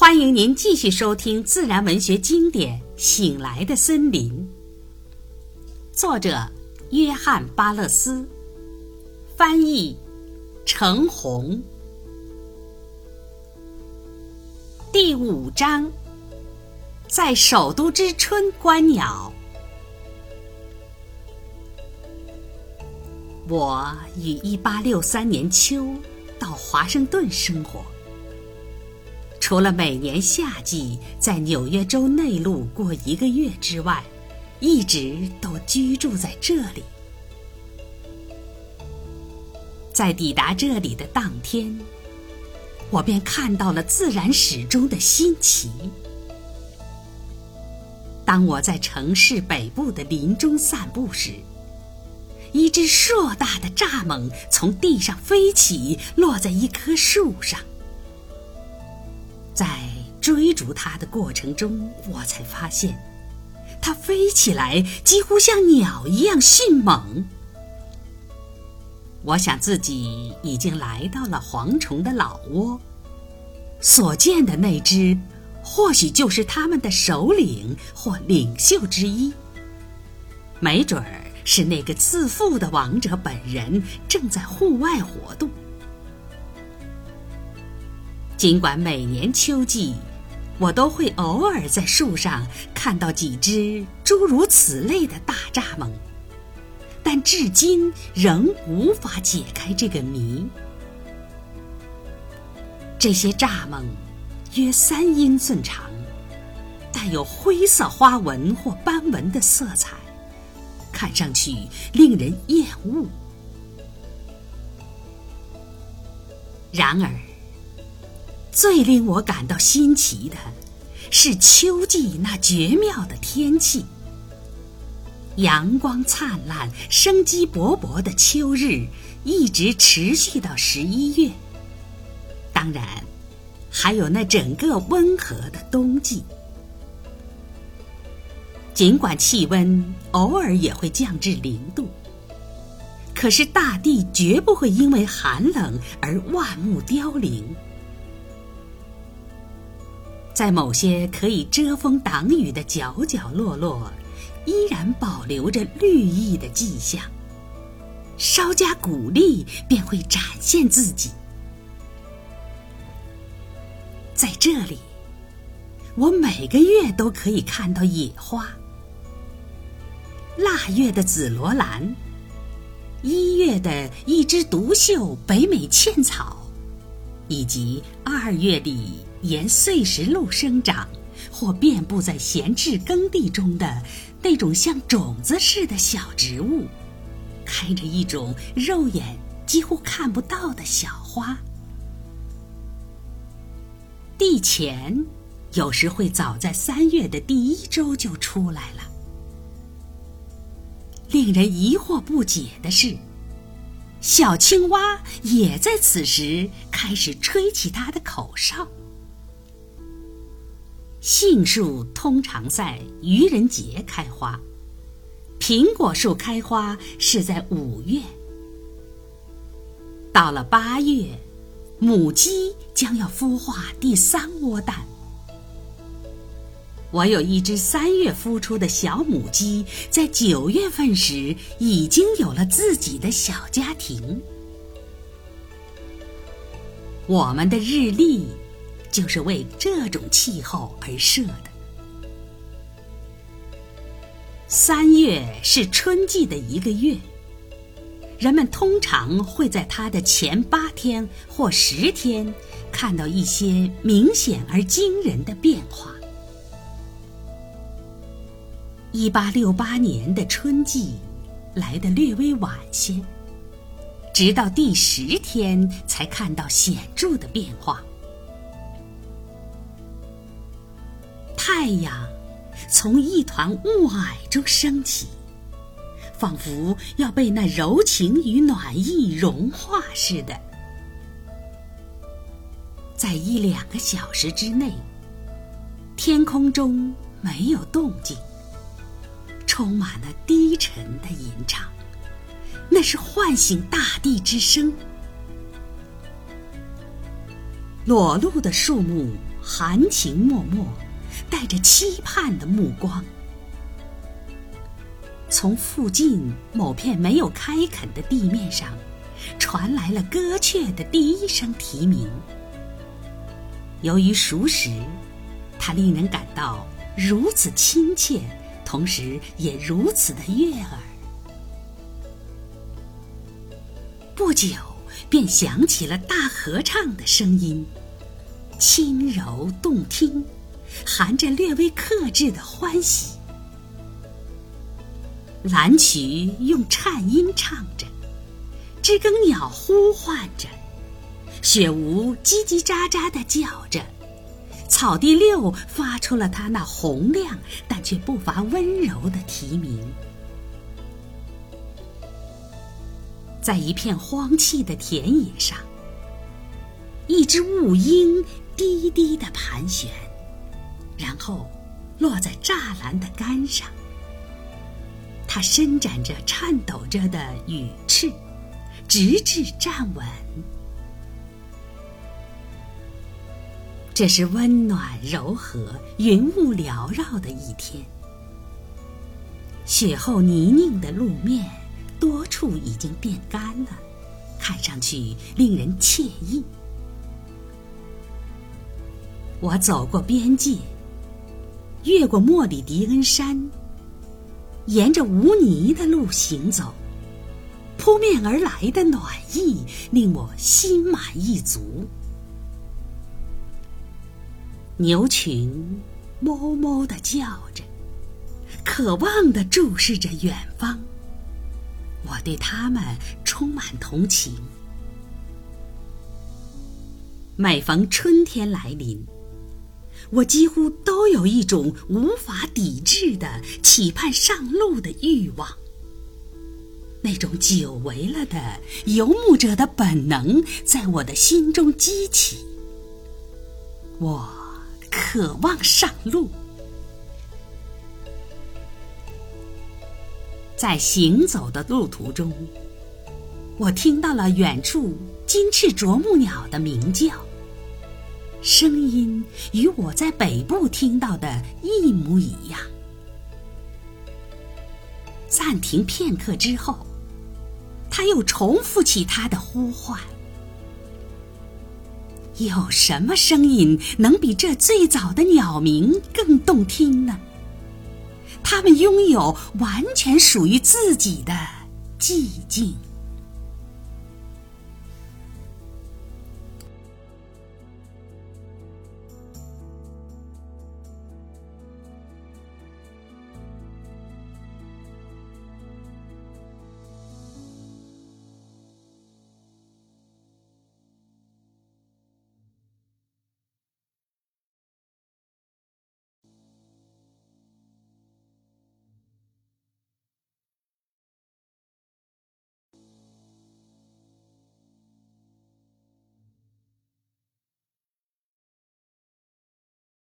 欢迎您继续收听自然文学经典《醒来的森林》，作者约翰·巴勒斯，翻译程红。第五章，在首都之春观鸟。我于一八六三年秋到华盛顿生活。除了每年夏季在纽约州内陆过一个月之外，一直都居住在这里。在抵达这里的当天，我便看到了自然史中的新奇。当我在城市北部的林中散步时，一只硕大的蚱蜢从地上飞起，落在一棵树上。追逐它的过程中，我才发现，它飞起来几乎像鸟一样迅猛。我想自己已经来到了蝗虫的老窝，所见的那只，或许就是他们的首领或领袖之一，没准儿是那个自负的王者本人正在户外活动。尽管每年秋季，我都会偶尔在树上看到几只诸如此类的大蚱蜢，但至今仍无法解开这个谜。这些蚱蜢约三英寸长，带有灰色花纹或斑纹的色彩，看上去令人厌恶。然而，最令我感到新奇的，是秋季那绝妙的天气。阳光灿烂、生机勃勃的秋日，一直持续到十一月。当然，还有那整个温和的冬季。尽管气温偶尔也会降至零度，可是大地绝不会因为寒冷而万木凋零。在某些可以遮风挡雨的角角落落，依然保留着绿意的迹象。稍加鼓励，便会展现自己。在这里，我每个月都可以看到野花：腊月的紫罗兰，一月的一枝独秀北美茜草，以及二月里。沿碎石路生长，或遍布在闲置耕地中的那种像种子似的小植物，开着一种肉眼几乎看不到的小花。地钱有时会早在三月的第一周就出来了。令人疑惑不解的是，小青蛙也在此时开始吹起它的口哨。杏树通常在愚人节开花，苹果树开花是在五月。到了八月，母鸡将要孵化第三窝蛋。我有一只三月孵出的小母鸡，在九月份时已经有了自己的小家庭。我们的日历。就是为这种气候而设的。三月是春季的一个月，人们通常会在它的前八天或十天看到一些明显而惊人的变化。一八六八年的春季来得略微晚些，直到第十天才看到显著的变化。太阳从一团雾霭中升起，仿佛要被那柔情与暖意融化似的。在一两个小时之内，天空中没有动静，充满了低沉的吟唱，那是唤醒大地之声。裸露的树木含情脉脉，带着期盼的目光。从附近某片没有开垦的地面上，传来了歌雀的第一声啼鸣。由于熟识，它令人感到如此亲切，同时也如此的悦耳。不久，便响起了大合唱的声音，轻柔动听，含着略微克制的欢喜。蓝曲用颤音唱着，知更鸟呼唤着，雪梧叽叽喳喳地叫着，草地六发出了它那洪亮但却不乏温柔的啼鸣。在一片荒弃的田野上，一只雾鹰低低地盘旋，然后落在栅栏的杆上。它伸展着颤抖着的羽翅，直至站稳。这是温暖柔和、云雾缭绕的一天。雪后泥泞的路面，多处已经变干了，看上去令人惬意。我走过边界，越过莫里迪恩山。沿着无泥的路行走，扑面而来的暖意令我心满意足。牛群哞哞的叫着，渴望的注视着远方。我对它们充满同情。每逢春天来临。我几乎都有一种无法抵制的期盼上路的欲望，那种久违了的游牧者的本能在我的心中激起。我渴望上路，在行走的路途中，我听到了远处金翅啄木鸟的鸣叫。声音与我在北部听到的一模一样。暂停片刻之后，他又重复起他的呼唤。有什么声音能比这最早的鸟鸣更动听呢？它们拥有完全属于自己的寂静。